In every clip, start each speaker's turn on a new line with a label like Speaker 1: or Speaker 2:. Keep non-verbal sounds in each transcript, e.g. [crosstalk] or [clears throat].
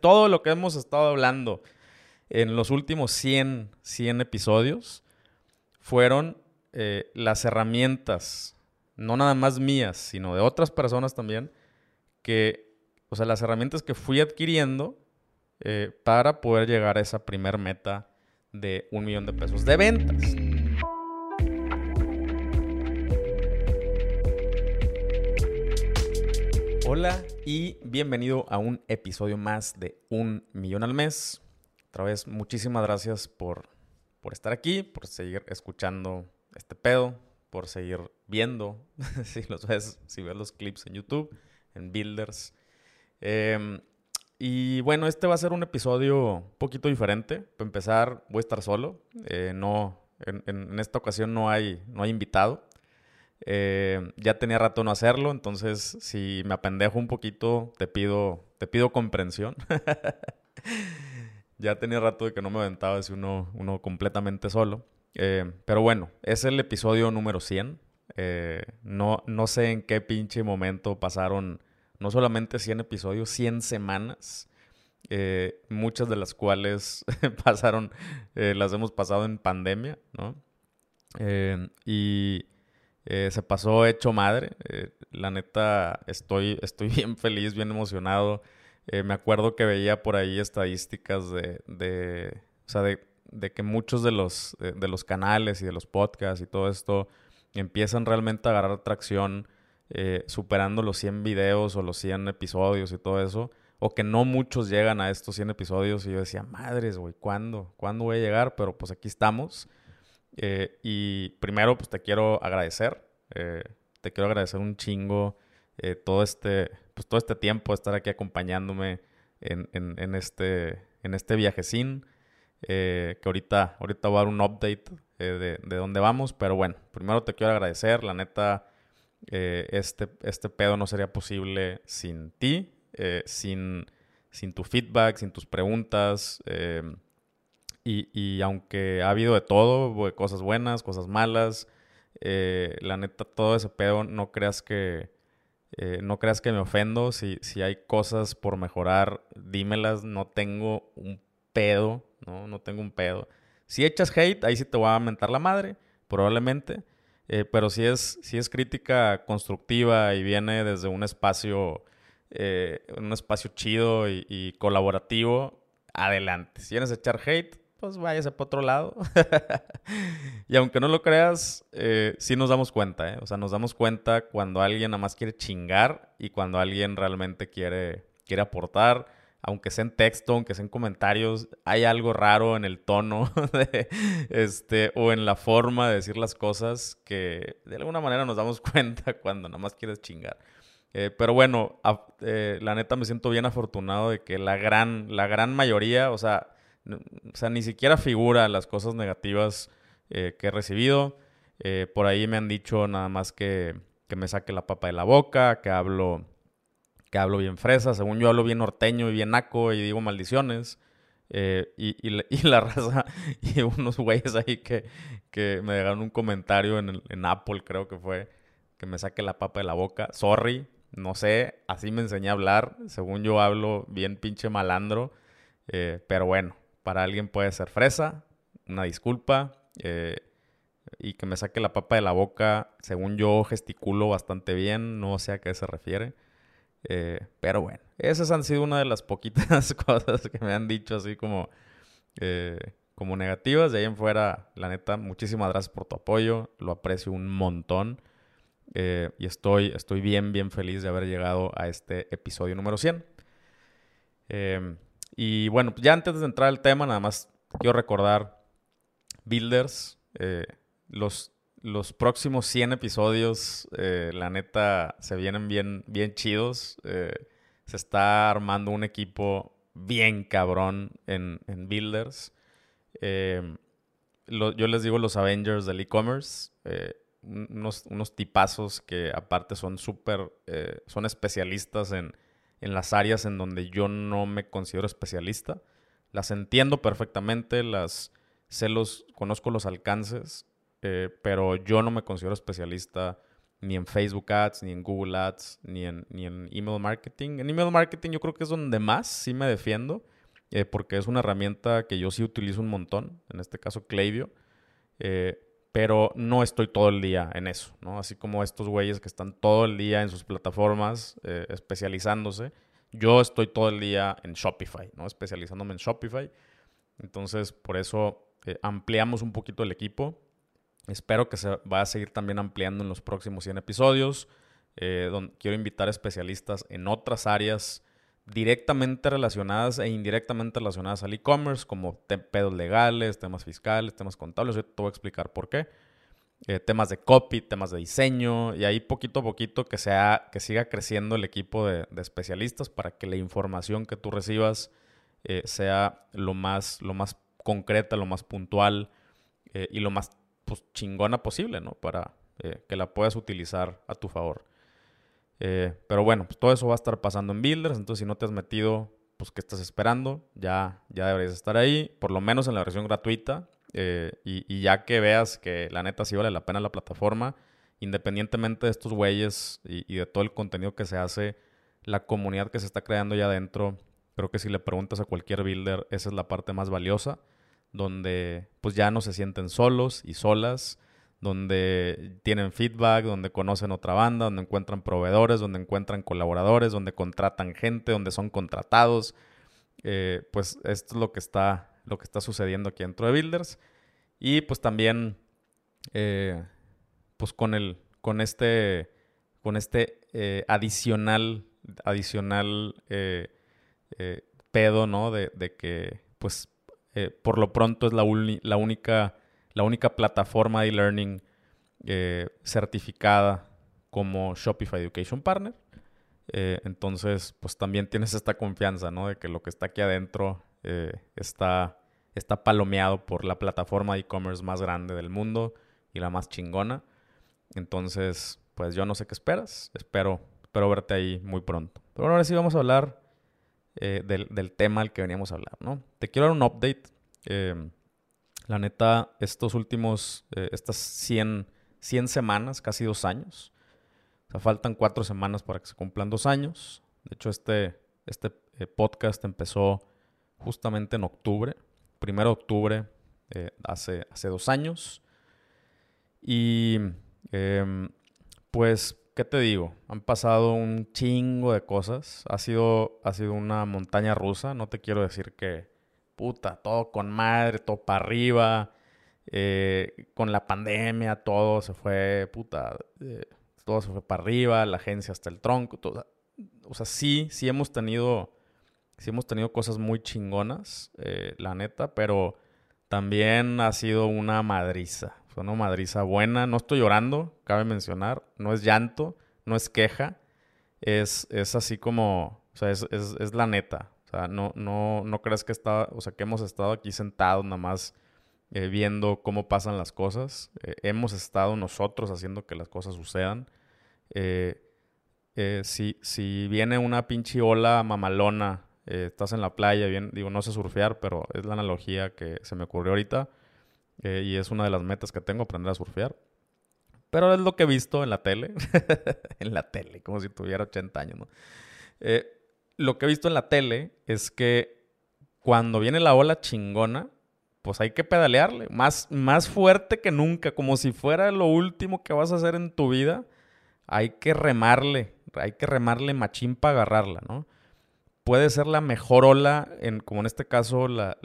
Speaker 1: todo lo que hemos estado hablando en los últimos 100, 100 episodios fueron eh, las herramientas, no nada más mías, sino de otras personas también, que, o sea, las herramientas que fui adquiriendo eh, para poder llegar a esa primer meta de un millón de pesos de ventas. Hola y bienvenido a un episodio más de Un Millón al Mes. Otra vez, muchísimas gracias por, por estar aquí, por seguir escuchando este pedo, por seguir viendo, [laughs] si los ves, si ves los clips en YouTube, en Builders. Em, y bueno, este va a ser un episodio un poquito diferente. Para empezar, voy a estar solo. Eh, no, en, en, esta ocasión no hay, no hay invitado. Eh, ya tenía rato no hacerlo, entonces si me apendejo un poquito, te pido, te pido comprensión. [laughs] ya tenía rato de que no me aventaba así uno, uno completamente solo. Eh, pero bueno, es el episodio número 100. Eh, no, no sé en qué pinche momento pasaron no solamente 100 episodios, 100 semanas. muchas de las cuales [laughs] pasaron, las hemos pasado en pandemia, ¿no? y eh, se pasó hecho madre. Eh, la neta, estoy, [laughs] estoy bien feliz, bien emocionado. Eh, me acuerdo que veía por ahí estadísticas de, de o sea, de, de, que muchos de los, de los canales y de los podcasts y todo esto empiezan realmente a agarrar tracción superando los 100 videos o los 100 episodios y todo eso. O que no muchos llegan a estos 100 episodios y yo decía, madres, güey, ¿cuándo? ¿Cuándo voy a llegar? Pero pues aquí estamos. Eh, y primero, pues te quiero agradecer. Eh, te quiero agradecer un chingo eh, todo, este, pues, todo este tiempo estar aquí acompañándome en, en, este, en este viajecín. que ahorita, ahorita voy a dar un update de, de, dónde vamos. Pero bueno, primero te quiero agradecer. La neta, este, este pedo no sería posible sin ti, sin, sin tu feedback, sin tus preguntas. Y, aunque ha habido de todo, cosas buenas, cosas malas, eh, la neta, todo ese pedo, no creas que, eh, no creas que me ofendo. Si, si hay cosas por mejorar, dímelas. No tengo un pedo, ¿no? No tengo un pedo. Si echas hate, ahí sí te voy a mentar la madre, probablemente. Eh, pero si es, si es crítica constructiva y viene desde un espacio, un espacio chido y, colaborativo, adelante. Si vienes a echar hate, pues váyase para otro lado. [laughs] y aunque no lo creas, eh, sí nos damos cuenta, ¿eh? O sea, nos damos cuenta cuando alguien nada más quiere chingar y cuando alguien realmente quiere, quiere aportar. Aunque sea en texto, aunque sea en comentarios, hay algo raro en el tono [laughs] de, este, o en la forma de decir las cosas que de alguna manera nos damos [laughs] cuenta cuando nada más quieres chingar. Eh, pero bueno, eh, la neta me siento bien afortunado de que la gran, la gran mayoría, o sea, o sea, ni siquiera figura las cosas negativas eh, que he recibido. Eh, por ahí me han dicho nada más que, que, me saque la papa de la boca, que hablo, que hablo bien fresa. Según yo hablo bien norteño y bien naco y digo maldiciones. Eh, y, y, [laughs] la raza [laughs] y unos güeyes ahí que, que me dejaron un comentario en, en Apple, creo que fue, que me saque la papa de la boca. Sorry, no sé, así me enseñé a hablar. Según yo hablo bien pinche malandro. pero bueno, para alguien puede ser fresa, una disculpa. Eh, y que me saque la papa de la boca, según yo gesticulo bastante bien, no sé a qué se refiere. Eh, pero bueno, esas han sido una de las poquitas [laughs] cosas que me han dicho así como, eh, como negativas. De ahí en fuera, la neta, muchísimas gracias por tu apoyo, lo aprecio un montón. y estoy, estoy bien, bien feliz de haber llegado a este episodio número 100. Y bueno, ya antes de entrar al tema, nada más quiero recordar, Builders, eh, los, los próximos 100 episodios, eh, la neta, se vienen bien, bien chidos. Eh, se está armando un equipo bien cabrón en, en Builders. yo les digo los Avengers del e-commerce. unos, unos tipazos que aparte son súper, son especialistas en en las áreas en donde yo no me considero especialista. Las entiendo perfectamente, las sé los, conozco los alcances, eh, pero yo no me considero especialista ni en Facebook Ads, ni en Google Ads, ni en, ni en email marketing. En email marketing yo creo que es donde más sí me defiendo, eh, porque es una herramienta que yo sí utilizo un montón, en este caso Klaviyo, eh, pero no estoy todo el día en eso, ¿no? Así como estos güeyes que están todo el día en sus plataformas eh, especializándose, yo estoy todo el día en Shopify, ¿no? Especializándome en Shopify. Entonces, por eso ampliamos un poquito el equipo Espero que se va a seguir también ampliando en los próximos 100 episodios. Eh, donde quiero invitar especialistas en otras áreas directamente relacionadas e indirectamente relacionadas al e-commerce, como pedos legales, temas fiscales, temas contables. Yo te voy a explicar por qué. Eh, temas de copy, temas de diseño, y ahí poquito a poquito que, sea, que siga creciendo el equipo de, especialistas para que la información que tú recibas eh, sea lo más, lo más concreta, lo más puntual y lo más pues, chingona posible, ¿no? Para eh, que la puedas utilizar a tu favor. Eh, pero bueno, pues todo eso va a estar pasando en Builders, entonces si no te has metido, pues ¿qué estás esperando? Ya, ya deberías estar ahí, por lo menos en la versión gratuita. Eh, y, ya que veas que la neta sí vale la pena la plataforma, independientemente de estos güeyes y, de todo el contenido que se hace, la comunidad que se está creando ya adentro, creo que si le preguntas a cualquier builder, esa es la parte más valiosa donde pues ya no se sienten solos y solas, donde tienen feedback, donde conocen otra banda, donde encuentran proveedores, donde encuentran colaboradores, donde contratan gente, donde son contratados. Eh, pues esto es lo que está, lo que está sucediendo aquí dentro de Builders. Y pues también, eh, pues con el, con este, con este eh, adicional, adicional pedo, ¿no? De, de que, pues por lo pronto es la, la, única, la única plataforma de e-learning eh, certificada como Shopify Education Partner. Eh, entonces, pues también tienes esta confianza, ¿no? De que lo que está aquí adentro está, está palomeado por la plataforma de e-commerce más grande del mundo y la más chingona. Entonces, pues yo no sé qué esperas. Espero, espero verte ahí muy pronto. Pero ahora sí vamos a hablar eh, del, tema al que veníamos a hablar, ¿no? Te quiero dar un update. Eh, la neta, estos últimos, eh, estas 100, 100 semanas, casi dos años. Faltan cuatro semanas para que se cumplan dos años. De hecho, este, este podcast empezó justamente en octubre, primero de octubre, hace, hace dos años. Y em, pues ¿qué te digo? Han pasado un chingo de cosas. Ha sido, ha sido una montaña rusa. No te quiero decir que, puta, todo con madre, todo para arriba. Eh, con la pandemia, todo se fue, puta, eh, todo se fue para arriba, la agencia hasta el tronco. Todo, o sea, sí, sí hemos tenido, sí hemos tenido cosas muy chingonas, eh, la neta, pero también ha sido una madriza una madriza buena. No estoy llorando, cabe mencionar. No es llanto, no es queja. Es, es así como, o sea, es, es, la neta. O sea, no, no, no crees que está, o sea, que hemos estado aquí sentados nada más eh, viendo cómo pasan las cosas. Eh, hemos estado nosotros haciendo que las cosas sucedan. Eh, si, si viene una pinche ola mamalona, estás en la playa, bien, digo, no sé surfear, pero es la analogía que se me ocurrió ahorita eh, y es una de las metas que tengo, aprender a surfear. Pero es lo que he visto en la tele. [laughs] en la tele, como si tuviera 80 años, ¿no? Eh, lo que he visto en la tele es que cuando viene la ola chingona, pues hay que pedalearle. Más, más fuerte que nunca, como si fuera lo último que vas a hacer en tu vida. Hay que remarle, hay que remarle machín para agarrarla, ¿no? puede ser la mejor ola, como en este caso la,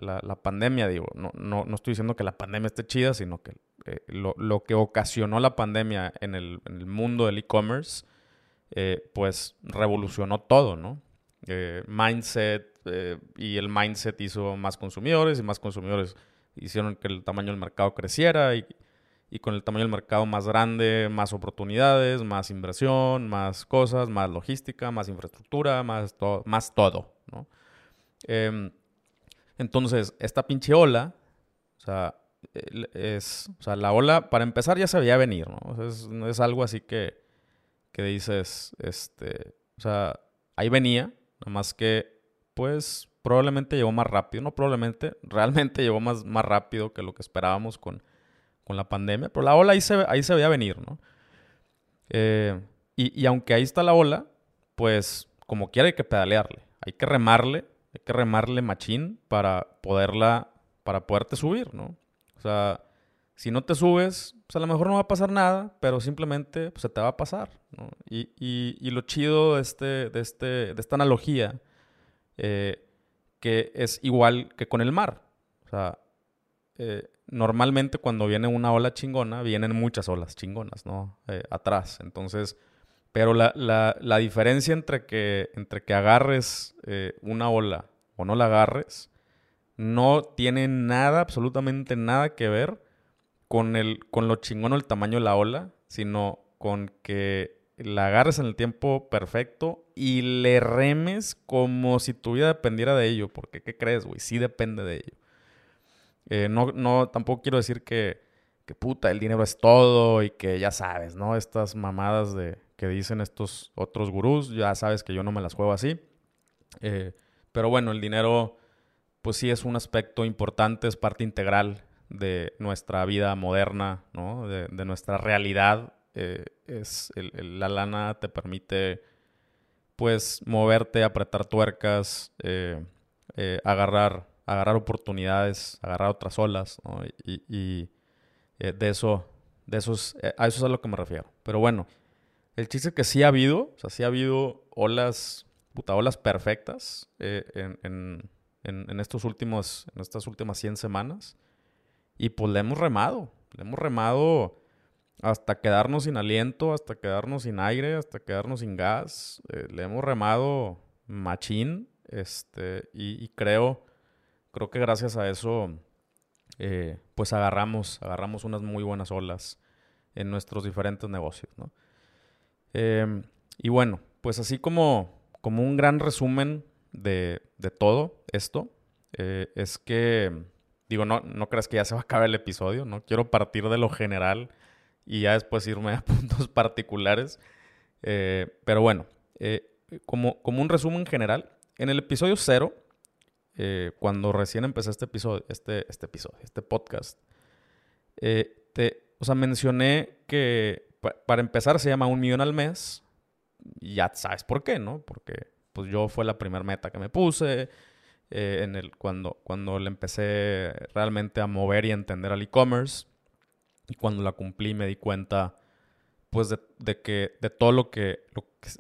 Speaker 1: pandemia, digo, no, no, no, estoy diciendo que la pandemia esté chida, sino que eh, lo, que ocasionó la pandemia en el, mundo del e-commerce, eh, pues revolucionó todo, ¿no? Eh, mindset y el mindset hizo más consumidores y más consumidores hicieron que el tamaño del mercado creciera y, y con el tamaño del mercado más grande, más oportunidades, más inversión, más cosas, más logística, más infraestructura, más, más todo. Em, entonces, esta pinche ola, o sea, es, o sea, la ola, para empezar, ya se veía venir, ¿no? es, es, algo así que, que dices, este, o sea, ahí venía, nada más que, pues, probablemente llegó más rápido, no probablemente, [laughs] realmente llegó más, más rápido que lo que esperábamos con con la pandemia, pero la ola ahí se, ahí se veía venir, ¿no? Eh, y, y, aunque ahí está la ola, pues como quiera hay que pedalearle. Hay que remarle, hay que remarle machín para poderla, para poderte subir, ¿no? O sea, si no te subes, pues a lo mejor no va a pasar nada, pero simplemente pues, se te va a pasar. Y, y, y lo chido de, este, de, este, de esta analogía, eh, que es igual que con el mar. O sea, eh, normalmente cuando viene una ola chingona, vienen muchas olas chingonas, ¿no? Eh, atrás. Entonces, pero la, la, la, diferencia entre que, entre que agarres eh, una ola o no la agarres, no tiene nada, absolutamente nada que ver con, el, con lo chingón o el tamaño de la ola, sino con que la agarres en el tiempo perfecto y le remes como si tu vida dependiera de ello. Porque, ¿qué crees, güey? Sí depende de ello. Eh, no, no, tampoco quiero decir que, que puta, el dinero es todo y que ya sabes, ¿no? Estas mamadas de que dicen estos otros gurús, ya sabes que yo no me las juego así. Eh, pero bueno, el dinero, pues sí es un aspecto importante, es parte integral de nuestra vida moderna, ¿no? De, nuestra realidad. Eh, es la lana te permite, pues, moverte, apretar tuercas, eh, agarrar agarrar oportunidades, agarrar otras olas. Y, eh, de eso, de esos, eh, a eso es a lo que me refiero. Pero bueno, el chiste es que sí ha habido, o sea, sí ha habido olas, puta, olas perfectas eh, en, estos últimos, en estas últimas 100 semanas. Y pues le hemos remado, le hemos remado hasta quedarnos sin aliento, hasta quedarnos sin aire, hasta quedarnos sin gas. le hemos remado machín, este, y, y creo creo que gracias a eso, eh, pues agarramos, agarramos unas muy buenas olas en nuestros diferentes negocios, ¿no? Em, y bueno, pues así como, como un gran resumen de, de todo esto, eh, es que, digo, no, no creas que ya se va a acabar el episodio, ¿no? Quiero partir de lo general y ya después irme a [laughs] puntos particulares. Eh, pero bueno, como, como un resumen general, en el episodio cero eh, cuando recién empecé este episodio, este, este episodio, este podcast, eh, te, o sea, mencioné que para empezar se llama un millón al mes. Y ya sabes por qué, ¿no? Porque pues yo fue la primera meta que me puse. Eh, cuando, le empecé realmente a mover y a entender al e-commerce. Y cuando la cumplí me di cuenta pues de, que de todo lo que,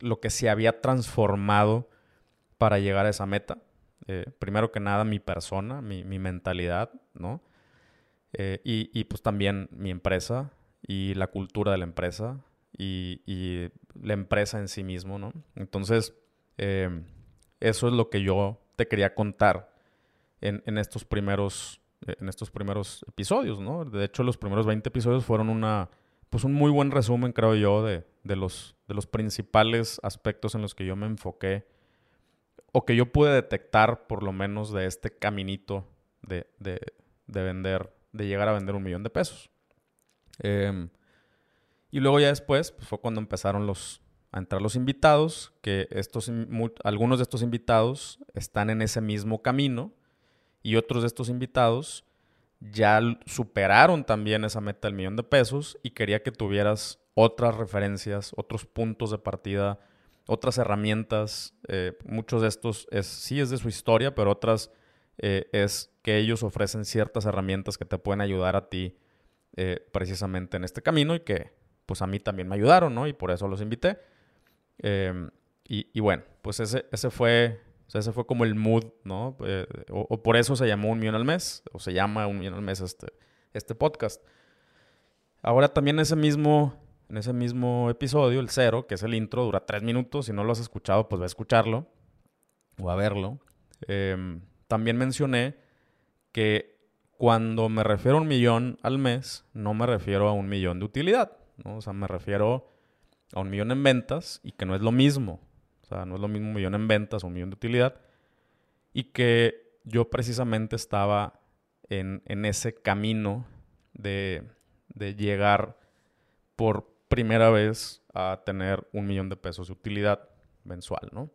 Speaker 1: lo que, se había transformado para llegar a esa meta. Eh, primero que nada mi persona, mi, mentalidad, ¿no? Eh, y, pues también mi empresa y la cultura de la empresa y, la empresa en sí mismo, ¿no? Entonces, eso es lo que yo quería contar en, estos primeros en estos primeros episodios, ¿no? De hecho, los primeros 20 episodios fueron una, pues un muy buen resumen, creo yo, de, los, de los principales aspectos en los que yo me enfoqué o que yo pude detectar por lo menos de este caminito de vender, de llegar a vender un millón de pesos. Em, y luego ya después pues, fue cuando empezaron los, a entrar los invitados, que estos, algunos de estos invitados están en ese mismo camino y otros de estos invitados ya superaron también esa meta del millón de pesos y quería que tuvieras otras referencias, otros puntos de partida otras herramientas. Eh, muchos de estos es, sí es de su historia, pero otras eh, es que ellos ofrecen ciertas herramientas que te pueden ayudar a ti eh, precisamente en este camino y que pues a mí también me ayudaron, ¿no? Y por eso los invité. Em, y, bueno, pues ese, ese fue... ese fue como el mood, ¿no? O, o, por eso se llamó Un Millón al Mes, o se llama Un Millón al Mes este, este podcast. Ahora también ese mismo, en ese mismo episodio, el cero, que es el intro, dura tres minutos. Si no lo has escuchado, pues va a escucharlo o a verlo. Em, también mencioné que cuando me refiero a un millón al mes, no me refiero a un millón de utilidad. ¿no? O sea, me refiero a un millón en ventas y que no es lo mismo. O sea, no es lo mismo un millón en ventas o un millón de utilidad. Y que yo precisamente estaba en, en ese camino de, de llegar por primera vez a tener un millón de pesos de utilidad mensual, ¿no?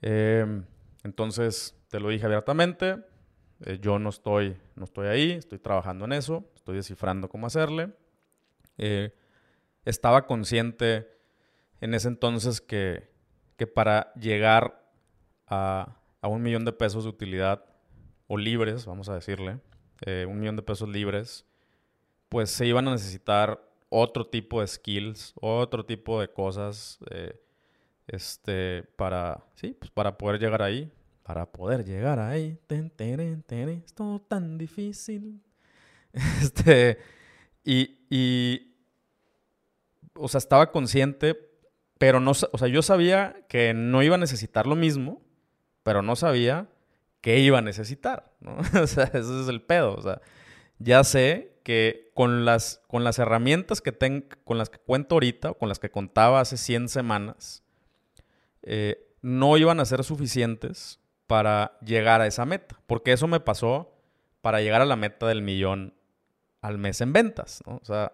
Speaker 1: Em, entonces, te lo dije abiertamente, eh, yo no estoy, no estoy ahí, estoy trabajando en eso, estoy descifrando cómo hacerle. Eh, estaba consciente en ese entonces que, que para llegar a, a, un millón de pesos de utilidad, o libres, vamos a decirle, eh, un millón de pesos libres, pues se iban a necesitar otro tipo de skills, otro tipo de cosas, eh, este, para, sí, pues para poder llegar ahí, para poder llegar ahí, es todo tan difícil, [laughs] este, y, o sea, estaba consciente, pero no, o sea, yo sabía que no iba a necesitar lo mismo, pero no sabía qué iba a necesitar, ¿no? [laughs] o sea, ese es el pedo, o sea, ya sé que con las, con las herramientas que tengo, con las que cuento ahorita, o con las que contaba hace 100 semanas, eh, no iban a ser suficientes para llegar a esa meta, porque eso me pasó para llegar a la meta del millón al mes en ventas, ¿no? O sea,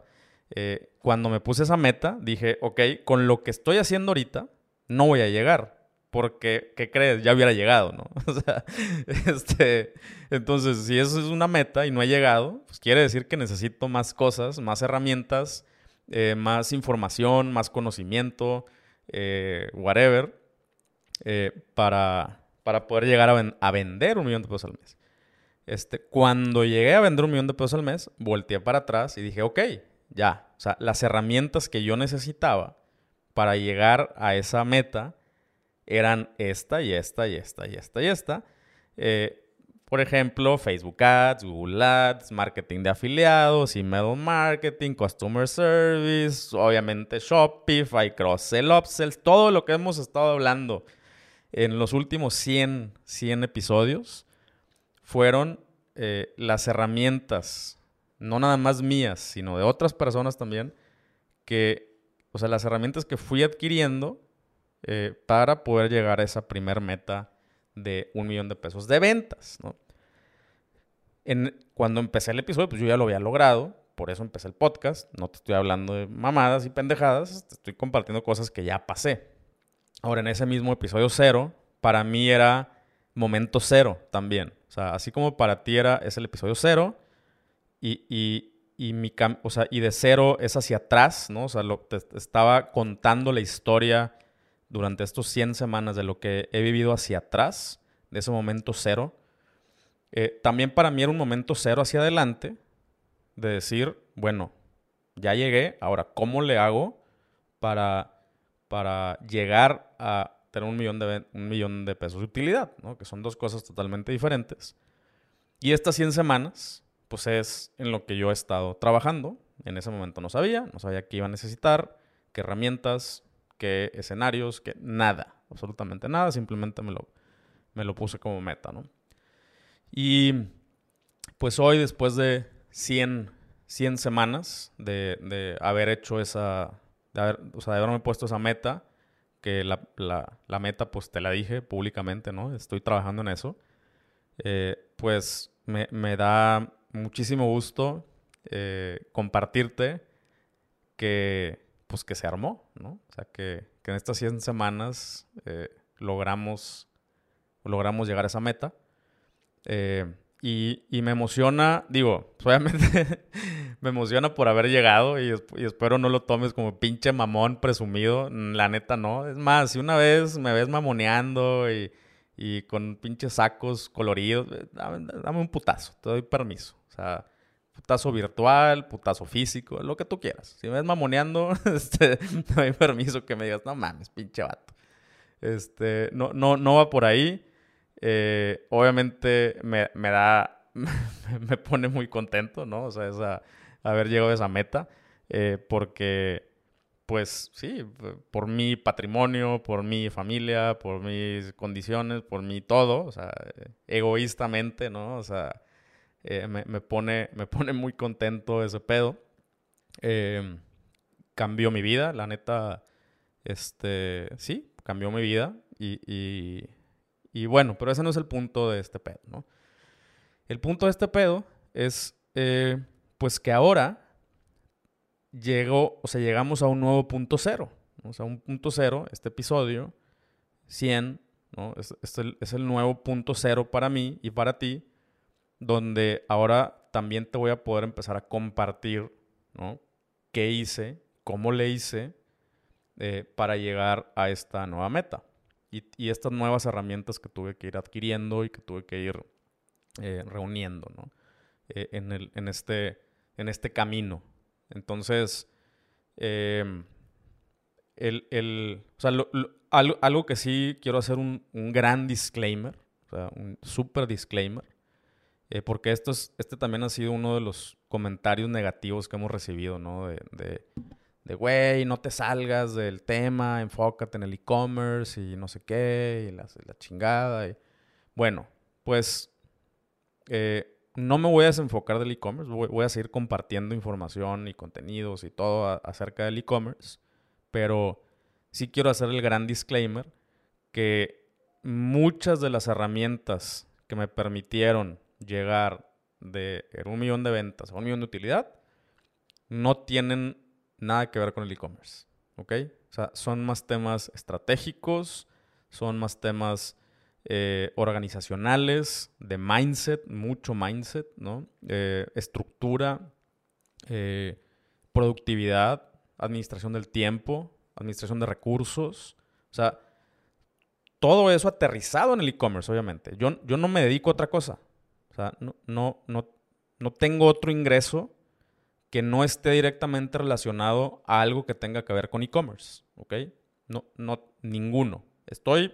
Speaker 1: eh, cuando me puse esa meta, dije, ok, con lo que estoy haciendo ahorita, no voy a llegar. Porque, ¿qué crees? Ya hubiera llegado, ¿no? [laughs] O sea, [laughs] este, entonces, si eso es una meta y no ha llegado, pues quiere decir que necesito más cosas, más herramientas, eh, más información, más conocimiento, eh, whatever, para, para poder llegar a, a, vender un millón de pesos al mes. Este, cuando llegué a vender un millón de pesos al mes, volteé para atrás y dije, ok, ya. O sea, las herramientas que yo necesitaba para llegar a esa meta eran esta y esta y esta y esta y esta. Eh, por ejemplo, Facebook Ads, Google Ads, marketing de afiliados, email marketing, customer service, obviamente Shopify, cross-sell, upsells, todo lo que hemos estado hablando en los últimos 100, 100 episodios fueron eh, las herramientas no nada más mías, sino de otras personas también, que, o sea, las herramientas que fui adquiriendo eh, para poder llegar a esa primer meta de un millón de pesos de ventas, ¿no? En, cuando empecé el episodio, pues yo ya lo había logrado, por eso empecé el podcast, no te estoy hablando de mamadas y pendejadas, te estoy compartiendo cosas que ya pasé. Ahora, en ese mismo episodio cero, para mí era momento cero también. O sea, así como para ti era, es el episodio cero, y, y, mi o sea, y de cero es hacia atrás, ¿no? O sea, lo, estaba contando la historia durante estos 100 semanas de lo que he vivido hacia atrás, de ese momento cero. Eh, también para mí era un momento cero hacia adelante, de decir, bueno, ya llegué, ahora, ¿cómo le hago para, para llegar a tener un millón, de, un millón de pesos de utilidad? ¿no? Que son dos cosas totalmente diferentes. Y estas 100 semanas pues es en lo que yo he estado trabajando. En ese momento no sabía, no sabía qué iba a necesitar, qué herramientas, qué escenarios, qué nada, absolutamente nada, simplemente me lo, me lo puse como meta, ¿no? Y pues hoy, después de 100, 100 semanas de, haber hecho esa, de o sea, de haberme puesto esa meta, que la, meta pues te la dije públicamente, ¿no? Estoy trabajando en eso, eh, pues me, me da muchísimo gusto eh, compartirte que, pues, que se armó, ¿no? O sea, que, en estas 100 semanas eh, logramos, logramos llegar a esa meta. Eh, y, me emociona, digo, pues, obviamente [laughs] me emociona por haber llegado y, y, espero no lo tomes como pinche mamón presumido. La neta, no. Es más, si una vez me ves mamoneando y y con pinches sacos coloridos. Eh, dame, un putazo, te doy permiso. O sea, putazo virtual, putazo físico, lo que tú quieras. Si me ves mamoneando, [laughs] este, te doy permiso que me digas, no mames, pinche vato. Este, no, no, no va por ahí. Eh, obviamente me, me da, [laughs] me pone muy contento, ¿no? O sea, esa, haber llegado a esa meta, eh, porque pues sí, por mi patrimonio, por mi familia, por mis condiciones, por mi todo, o sea, egoístamente, ¿no? O sea, eh, me, pone, [laughs] me pone muy contento ese pedo. Em, cambió mi vida, la neta, este, sí, cambió mi vida y, y, bueno, pero ese no es el punto de este pedo, ¿no? El punto de este pedo es, eh, pues que ahora llegó, o sea, llegamos a un nuevo punto cero. O sea, un punto cero, este episodio, 100, ¿no? Es, es, el, nuevo punto cero para mí y para ti, donde ahora también te voy a poder empezar a compartir, ¿no? ¿Qué hice? cómo le hice eh, para llegar a esta nueva meta. Y, estas nuevas herramientas que tuve que ir adquiriendo y que tuve que ir eh, reuniendo ¿no? Eh, este, en este camino. Entonces, em, algo, que sí quiero hacer un, gran disclaimer, un super disclaimer, porque esto es, este también ha sido uno de los comentarios negativos que hemos recibido, ¿no? de de, güey, no te salgas del tema, enfócate en el e-commerce y no sé qué, y la, chingada. Y... Bueno, pues eh, no me voy a desenfocar del e-commerce, voy, a seguir compartiendo información y contenidos y todo acerca del e-commerce, pero sí quiero hacer el gran disclaimer que muchas de las herramientas que me permitieron llegar de un millón de ventas a un millón de utilidad no tienen nada que ver con el e-commerce. ¿Ok? O sea, son más temas estratégicos, son más temas eh, organizacionales, de mindset, mucho mindset, ¿no? Eh, estructura, eh, productividad, administración del tiempo, administración de recursos. O sea, todo eso aterrizado en el e-commerce, obviamente. Yo, yo no me dedico a otra cosa. O sea, no, no, no, no tengo otro ingreso que no esté directamente relacionado a algo que tenga que ver con e-commerce, ¿ok? No, no, ninguno. Estoy,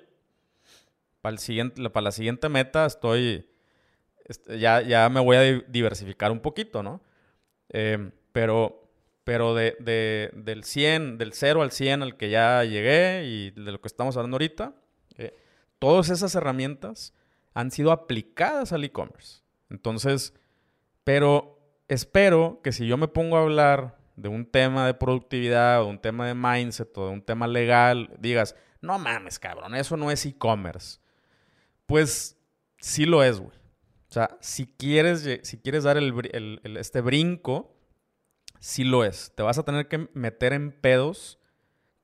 Speaker 1: para, el siguiente, para la siguiente meta, estoy, ya, ya me voy a diversificar un poquito, ¿no? Em, pero, pero de, del 100, del 0 al 100 al que ya llegué y de lo que estamos hablando ahorita, eh, todas esas herramientas han sido aplicadas al e-commerce. Entonces, pero espero que si yo me pongo a hablar de un tema de productividad o un tema de mindset o de un tema legal, digas, no mames, cabrón, eso no es e-commerce. Pues sí lo es, güey. O sea, si quieres, si quieres dar este brinco, sí lo es. Te vas a tener que meter en pedos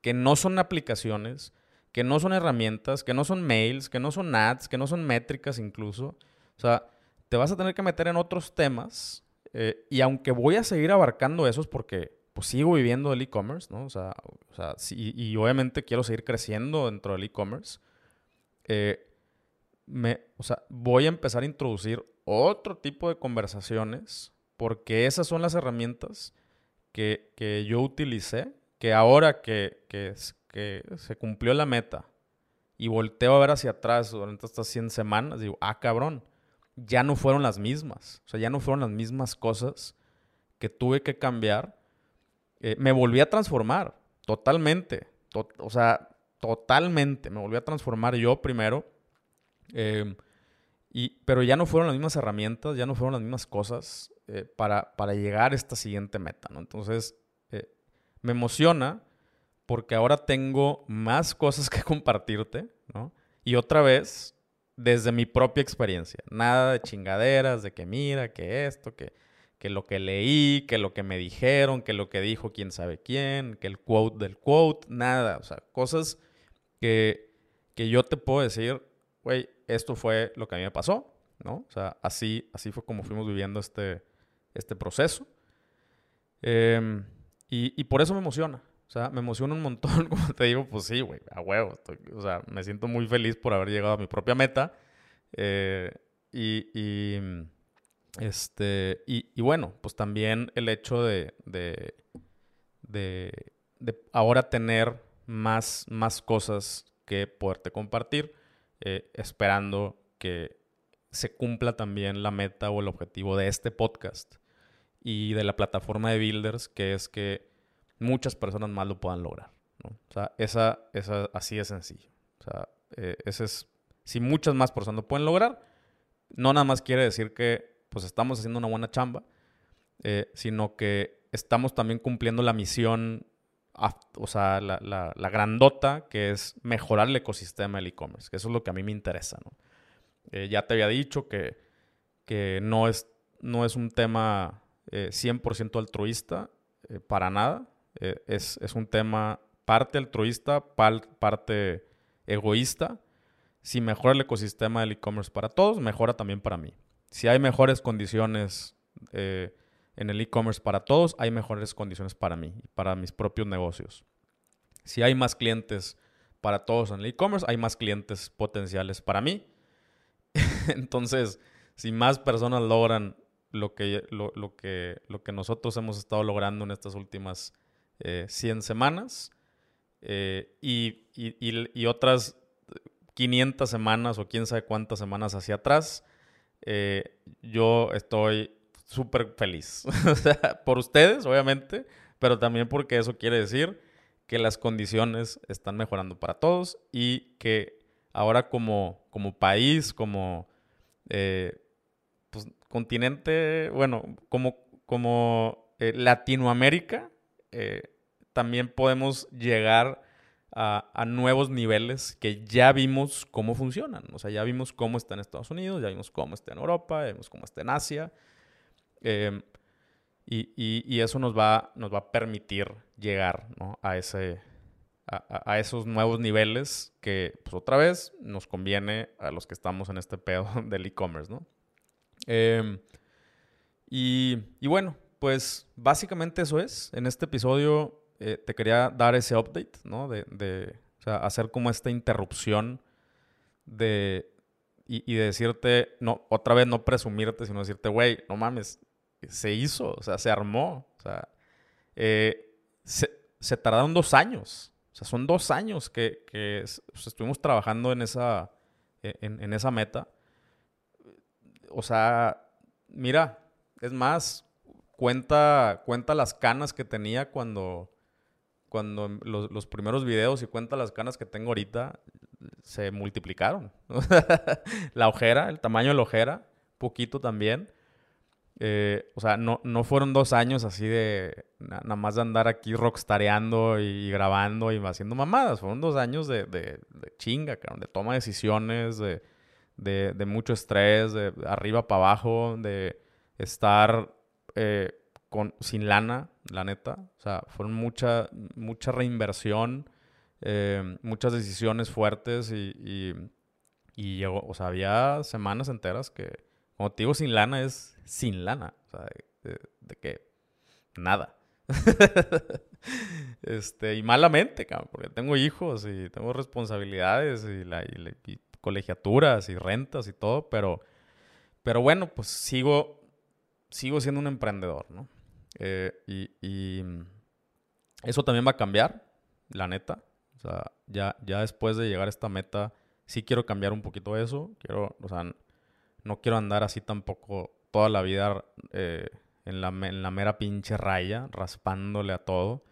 Speaker 1: que no son aplicaciones, que no son herramientas, que no son mails, que no son ads, que no son métricas incluso. O sea, te vas a tener que meter en otros temas eh, y aunque voy a seguir abarcando esos porque pues sigo viviendo el e-commerce, ¿no? O sea, o sea sí, y obviamente quiero seguir creciendo dentro del e-commerce. Eh, me, o sea, voy a empezar a introducir otro tipo de conversaciones porque esas son las herramientas que, que yo utilicé, que ahora que, que, se cumplió la meta y volteo a ver hacia atrás durante estas 100 semanas, digo, ah, cabrón, ya no fueron las mismas. O sea, ya no fueron las mismas cosas que tuve que cambiar. Eh, me volví a transformar totalmente. o sea, totalmente. Me volví a transformar yo primero. Em, y, pero ya no fueron las mismas herramientas, ya no fueron las mismas cosas eh, para, para, llegar a esta siguiente meta. ¿no? Entonces, eh, me emociona porque ahora tengo más cosas que [laughs] compartirte. ¿no? Y otra vez, desde mi propia experiencia. Nada de chingaderas, de que mira, que esto, que, que lo que leí, que lo que me dijeron, que lo que dijo quién sabe quién, que el quote del quote, nada. O sea, cosas que, que yo te puedo decir, güey, esto fue lo que a mí me pasó, ¿no? O sea, así, así fue como fuimos viviendo este, este proceso. Em, y, y por eso me emociona. O sea, me emociona un montón, [laughs] como te digo, pues sí, güey, a huevo. o sea, me siento muy feliz por haber llegado a mi propia meta. Eh, y, este, y, bueno, pues también el hecho de, de, de, ahora tener más, más cosas que poderte compartir, eh, esperando que se cumpla también la meta o el objetivo de este podcast y de la plataforma de Builders, que es que muchas personas más lo puedan lograr. O sea, esa, esa así de sencillo. O sea, eh, ese es, si muchas más personas lo pueden lograr, no nada más quiere decir que pues estamos haciendo una buena chamba, eh, sino que estamos también cumpliendo la misión, o sea, la, la, grandota, que es mejorar el ecosistema del e-commerce, que eso es lo que a mí me interesa. ¿no? Eh, ya te había dicho que, que no, es, no es un tema 100% altruista, para nada. Eh, es, un tema parte altruista, parte egoísta. Si mejora el ecosistema del e-commerce para todos, mejora también para mí. Si hay mejores condiciones eh, en el e-commerce para todos, hay mejores condiciones para mí, para mis propios negocios. Si hay más clientes para todos en el e-commerce, hay más clientes potenciales para mí. [laughs] Entonces, si más personas logran lo que, lo, que, lo que nosotros hemos estado logrando en estas últimas 100 eh, semanas eh, y, y, otras 500 semanas o quién sabe cuántas semanas hacia atrás, eh, yo estoy súper feliz. [laughs] por ustedes, obviamente, pero también porque eso quiere decir que las condiciones están mejorando para todos y que ahora como, como país, como eh, pues, continente, bueno, como, como Latinoamérica, también podemos llegar a, nuevos niveles que ya vimos cómo funcionan. O sea, ya vimos cómo está en Estados Unidos, ya vimos cómo está en Europa, ya vimos cómo está en Asia. Em, y, eso nos va, nos va a permitir llegar a, ese, a, esos nuevos niveles que, pues otra vez, nos conviene a los que estamos en este pedo [laughs] del e-commerce, ¿no? Y, y bueno, pues básicamente eso es. En este episodio eh, te quería dar ese update, ¿no? De, de o sea, hacer como esta interrupción de... Y, y, de decirte, no, otra vez no presumirte, sino decirte, güey, no mames, se hizo, o sea, se armó, o sea, eh, se, tardaron dos años, o sea, son dos años que, que estuvimos trabajando en esa, e, en, en esa meta. O sea, mira, es más, cuenta, cuenta las canas que tenía cuando, cuando los, los, primeros videos y cuenta las canas que tengo ahorita, se multiplicaron. [laughs] la ojera, el tamaño de la ojera, poquito también. Eh, o sea, no, no fueron dos años así de nada más de andar aquí rockstareando y grabando y haciendo mamadas. Fueron dos años de, de, chinga, de toma de decisiones, de, de, mucho estrés, de arriba para abajo, de estar eh, con, sin lana, la neta. O sea, fueron mucha, mucha reinversión, eh, muchas decisiones fuertes y, y, llegó, o sea, había semanas enteras que, como te digo, sin lana es sin lana. O sea, de, que nada. [laughs] este, y malamente, porque tengo hijos y tengo responsabilidades y, la, colegiaturas y rentas y todo, pero, pero bueno, pues sigo, sigo siendo un emprendedor, ¿no? Eh, y, eso también va a cambiar, la neta. O sea, ya, ya después de llegar a esta meta, sí quiero cambiar un poquito eso. Quiero, o sea, no quiero andar así tampoco toda la vida eh, en, la, en, la, mera pinche raya, raspándole a todo.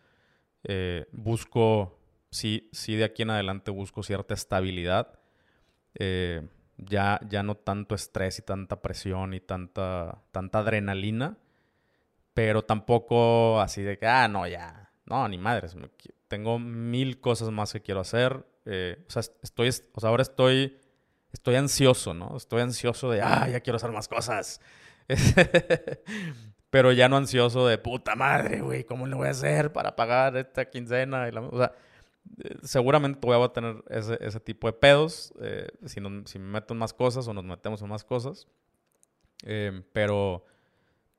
Speaker 1: Eh, busco, sí, sí de aquí en adelante busco cierta estabilidad. Ya, ya no tanto estrés y tanta presión y tanta, tanta adrenalina pero tampoco así de que, ah, no, ya, no, ni madres, tengo mil cosas más que quiero hacer. Eh, o sea, estoy, o sea, ahora estoy, estoy ansioso, ¿no? Estoy ansioso de, ah, ya quiero hacer más cosas. [laughs] pero ya no ansioso de, puta madre, güey, ¿cómo le voy a hacer para pagar esta quincena? o sea, seguramente voy a tener ese, ese tipo de pedos eh, si, si me meto en más cosas o nos metemos en más cosas. pero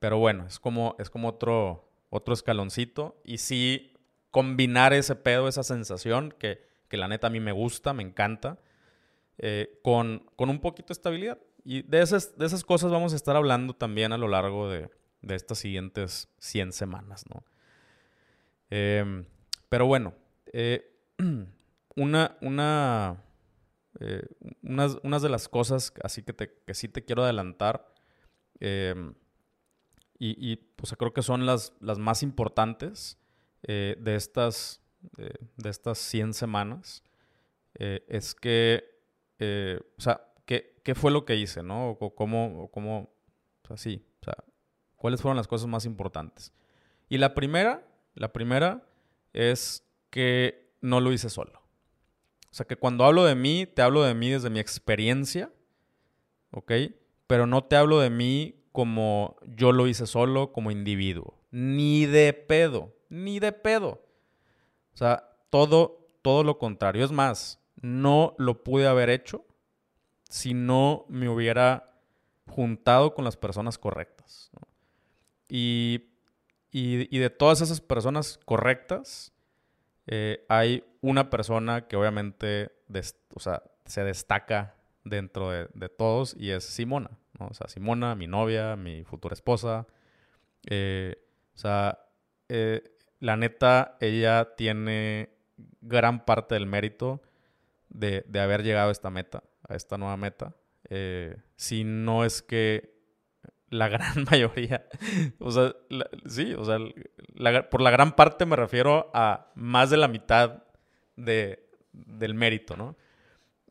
Speaker 1: pero bueno, es como, es como otro, otro escaloncito. Y sí, combinar ese pedo, esa sensación, que, que la neta a mí me gusta, me encanta, eh, con, con, un poquito de estabilidad. Y de esas, de esas cosas vamos a estar hablando también a lo largo de, de estas siguientes 100 semanas, ¿no? Em, pero bueno, eh, [clears throat] una, una, eh, unas, unas, de las cosas así que, te, que sí te quiero adelantar em, y, y pues creo que son las, las más importantes eh, de, estas, de estas 100 semanas. Eh, es que, eh, o sea, ¿qué, ¿qué, fue lo que hice, no? O cómo, cómo, o sea, sí, o sea, ¿cuáles fueron las cosas más importantes? Y la primera, la primera es que no lo hice solo. O sea, que cuando hablo de mí, te hablo de mí desde mi experiencia, ¿ok? Pero no te hablo de mí como yo lo hice solo como individuo. Ni de pedo, ni de pedo. O sea, todo, todo lo contrario. Es más, no lo pude haber hecho si no me hubiera juntado con las personas correctas. y, y, de todas esas personas correctas, eh, hay una persona que obviamente se destaca dentro de, todos y es Simona. O sea, Simona, mi novia, mi futura esposa. Eh, o sea, eh, la neta, ella tiene gran parte del mérito de, haber llegado a esta meta, a esta nueva meta. Si no es que la gran [laughs] mayoría, o sea, sí, o sea, por la gran parte me refiero a más de la mitad de, del mérito, ¿no?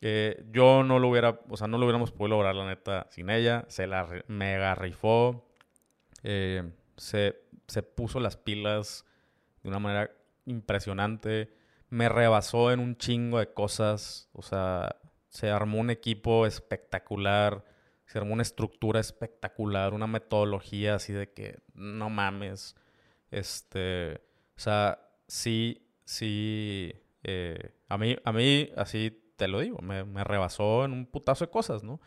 Speaker 1: Eh, yo no lo hubiera, o sea, no lo hubiéramos podido lograr, la neta, sin ella. Se la mega rifó. Eh, se, se puso las pilas de una manera impresionante. Me rebasó en un chingo de cosas. O sea, se armó un equipo espectacular. Se una estructura espectacular. Una metodología así de que no mames. Este. O sea, sí, sí. Eh, a, mí, a mí, así te lo digo, me, rebasó en un putazo de cosas, ¿no?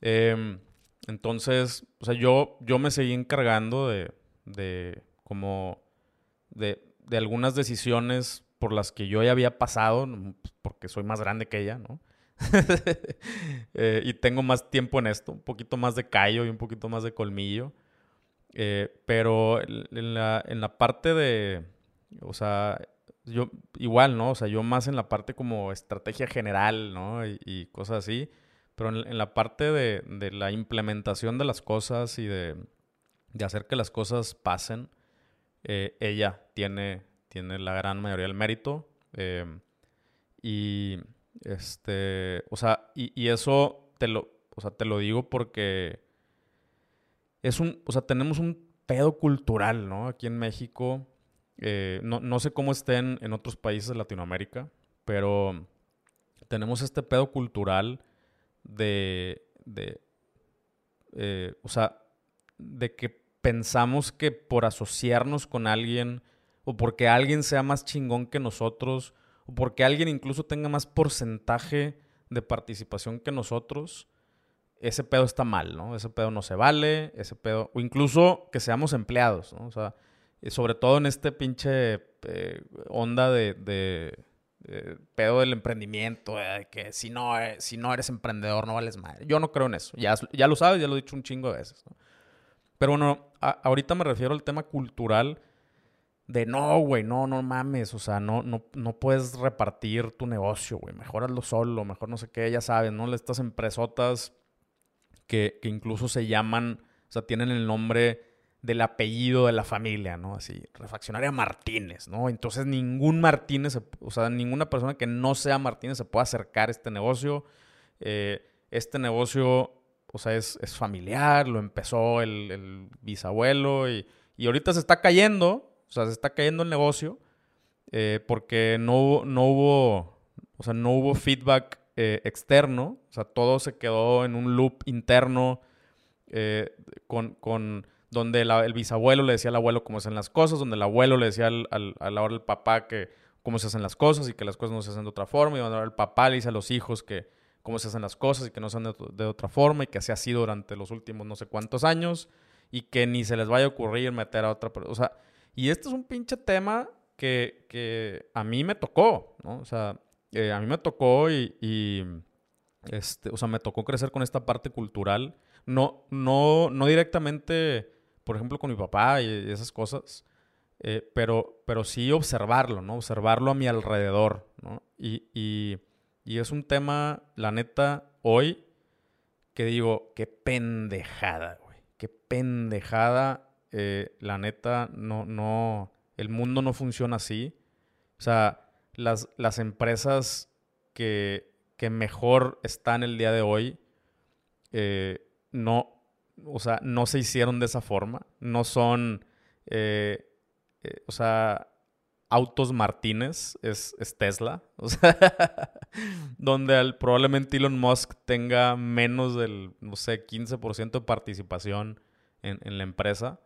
Speaker 1: Em, entonces, o sea, yo, yo me seguí encargando de, de como, de, de, algunas decisiones por las que yo ya había pasado, porque soy más grande que ella, ¿no? [laughs] Eh, y tengo más tiempo en esto, un poquito más de callo y un poquito más de colmillo. Eh, pero en la, en la parte de, o sea, yo igual, ¿no? O sea, yo más en la parte como estrategia general, ¿no? Y, cosas así. Pero en, la parte de, la implementación de las cosas y de, hacer que las cosas pasen, eh, ella tiene, tiene la gran mayoría del mérito. Em, y este, o sea, y, eso te lo, o sea, te lo digo porque es un, o sea, tenemos un pedo cultural, ¿no? Aquí en México eh, no, sé cómo estén en otros países de Latinoamérica, pero tenemos este pedo cultural de, eh, o sea, de que pensamos que por asociarnos con alguien o porque alguien sea más chingón que nosotros o porque alguien incluso tenga más porcentaje de participación que nosotros, ese pedo está mal, ¿no? Ese pedo no se vale, ese pedo, o incluso que seamos empleados, ¿no? O sea, sobre todo en este pinche eh, onda de, pedo del emprendimiento, que si no, eh, si no eres emprendedor no vales madre. Yo no creo en eso. Ya, ya lo sabes, ya lo he dicho un chingo de veces. Pero bueno, ahorita me refiero al tema cultural de no, güey, no, no mames. O sea, no, no, no puedes repartir tu negocio, güey. Mejor hazlo solo, mejor no sé qué, ya sabes, ¿no? Estas empresotas que, que incluso se llaman, o sea, tienen el nombre del apellido de la familia, ¿no? Así, refaccionaria Martínez, ¿no? Entonces ningún Martínez, o sea, ninguna persona que no sea Martínez se puede acercar a este negocio. Eh, este negocio, o sea, es, familiar, lo empezó el, bisabuelo y, ahorita se está cayendo, sea, se está cayendo el negocio eh, porque no, no hubo, o sea, no hubo feedback eh, externo, o sea, todo se quedó en un loop interno con, con donde el bisabuelo le decía al abuelo cómo se hacen las cosas, donde el abuelo le decía al, al, al, papá que cómo se hacen las cosas y que las cosas no se hacen de otra forma, y donde el papá le dice a los hijos que cómo se hacen las cosas y que no se hacen de, otra forma y que así ha sido durante los últimos no sé cuántos años y que ni se les vaya a ocurrir meter a otra persona. O sea, y este es un pinche tema que, que a mí me tocó, ¿no? O sea, eh, a mí me tocó y, este, o sea, me tocó crecer con esta parte cultural. No, no, no directamente por ejemplo, con mi papá y esas cosas, eh, pero, pero sí observarlo, ¿no? Observarlo a mi alrededor, ¿no? Y, y, y, es un tema, la neta, hoy, que digo, qué pendejada, güey, qué pendejada, eh, la neta, no, no, el mundo no funciona así. O sea, las, las empresas que, que mejor están el día de hoy, eh, no, o sea, no se hicieron de esa forma. No son, eh, o sea, autos Martínez, es, Tesla. [laughs] O sea, donde probablemente Elon Musk tenga menos del, no sé, 15% de participación en, la empresa.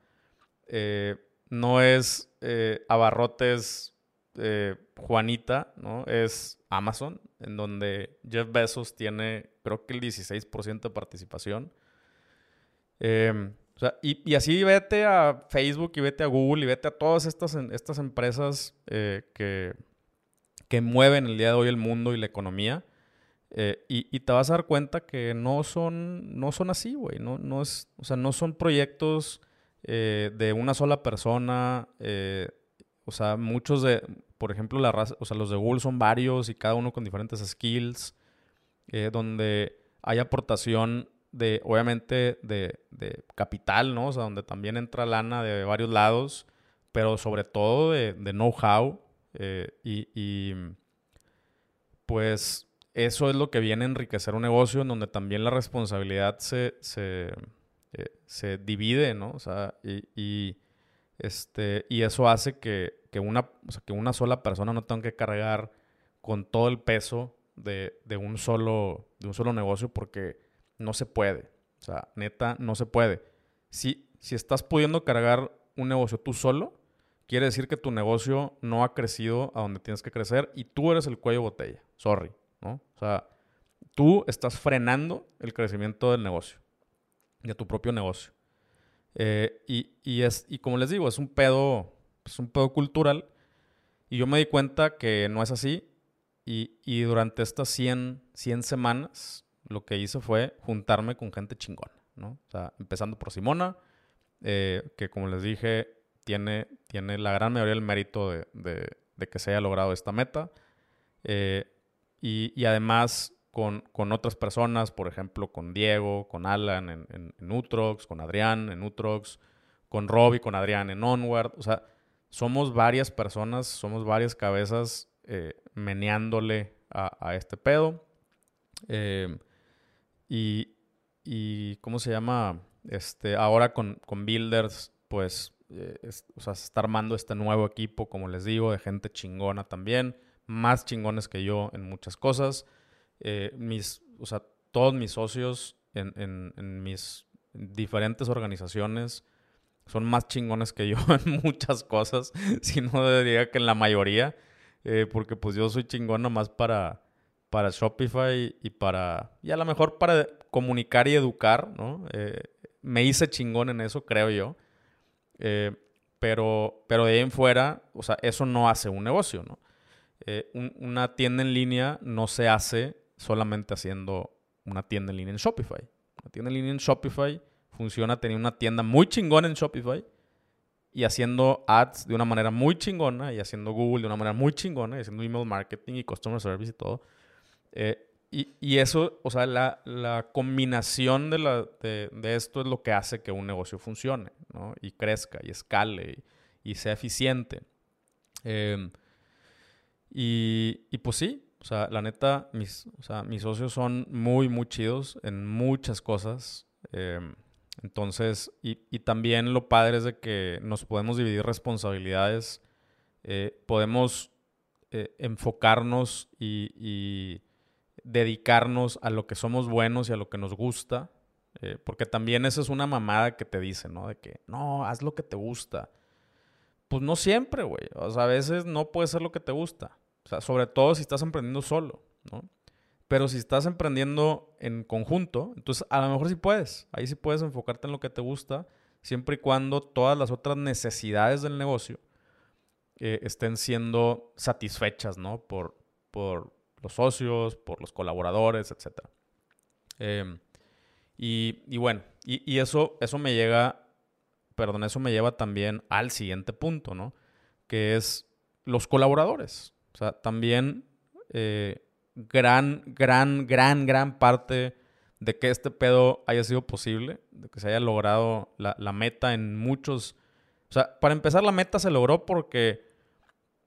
Speaker 1: Eh, no es Abarrotes Juanita, ¿no? Es Amazon, en donde Jeff Bezos tiene, creo que el 16% de participación. Em, sea, y, así vete a Facebook y vete a Google y vete a todas estas, estas empresas eh, que, que mueven el día de hoy el mundo y la economía. Eh, y, te vas a dar cuenta que no son, no son así, güey. No, no, o sea, no son proyectos eh, de una sola persona. o sea, muchos de, por ejemplo, la raza, o sea, los de Google son varios y cada uno con diferentes skills, donde hay aportación de, obviamente, de, capital, ¿no? O sea, donde también entra lana de varios lados, pero sobre todo de, know-how. Eh, y, pues eso es lo que viene a enriquecer un negocio en donde también la responsabilidad se, eh, divide, ¿no? O sea, y, este, y eso hace que, una, que una sola persona no tenga que cargar con todo el peso de, de, un, solo, de un solo negocio porque no se puede. O sea, neta, no se puede. Si, si estás pudiendo cargar un negocio tú solo, quiere decir que tu negocio no ha crecido a donde tienes que crecer y tú eres el cuello botella. Sorry, ¿no? O sea, tú estás frenando el crecimiento del negocio, de tu propio negocio. Eh, y, es, y como les digo, es un pedo, es un pedo cultural. Y yo me di cuenta que no es así. Y, y durante estas 100, 100 semanas lo que hice fue juntarme con gente chingona, ¿no? O sea, empezando por Simona, eh, que como les dije, tiene, tiene la gran mayoría del mérito de, que se haya logrado esta meta. Eh, y, además con, otras personas, por ejemplo, con Diego, con Alan en, en, Utrox, con Adrián en Utrox, con Robbie, con Adrián en Onward. O sea, somos varias personas, somos varias cabezas eh, meneándole a, este pedo. Y, ¿cómo se llama? Este, ahora con, Builders, pues, eh, o sea, se está armando este nuevo equipo, como les digo, de gente chingona también, más chingones que yo en muchas cosas. Eh, mis, o sea, todos mis socios en, mis diferentes organizaciones son más chingones que yo [laughs] en muchas cosas, [laughs] si no diría que en la mayoría, eh, porque pues yo soy chingón nomás para para Shopify y para, y a lo mejor para comunicar y educar, ¿no? Eh, me hice chingón en eso, creo yo. Pero, pero de ahí en fuera, o sea, eso no hace un negocio, ¿no? Una tienda en línea no se hace solamente haciendo una tienda en línea en Shopify. Una tienda en línea en Shopify funciona teniendo una tienda muy chingona en Shopify y haciendo ads de una manera muy chingona y haciendo Google de una manera muy chingona y haciendo email marketing y customer service y todo eh, y, eso, o sea, la, combinación de, la, de, esto es lo que hace que un negocio funcione, ¿no? Y crezca, y escale, y, sea eficiente. Em, y, y, pues sí, o sea, la neta, mis, o sea, mis socios son muy, muy chidos en muchas cosas. Em, entonces, y, y, también lo padre es de que nos podemos dividir responsabilidades, eh, podemos eh, enfocarnos y dedicarnos a lo que somos buenos y a lo que nos gusta. Eh, porque también esa es una mamada que te dice, ¿no? De que, no, haz lo que te gusta. Pues no siempre, güey. O sea, a veces no puede ser lo que te gusta. O sea, sobre todo si estás emprendiendo solo, ¿no? Pero si estás emprendiendo en conjunto, entonces a lo mejor sí puedes. Ahí sí puedes enfocarte en lo que te gusta, siempre y cuando todas las otras necesidades del negocio eh, estén siendo satisfechas, ¿no? Por, por, los socios, por los colaboradores, etc. Em, y, bueno, y, eso, eso me llega, perdón, eso me lleva también al siguiente punto, ¿no? Que es los colaboradores. O sea, también eh, gran, gran, gran, gran parte de que este pedo haya sido posible, de que se haya logrado la, meta en muchos... O sea, para empezar, la meta se logró porque,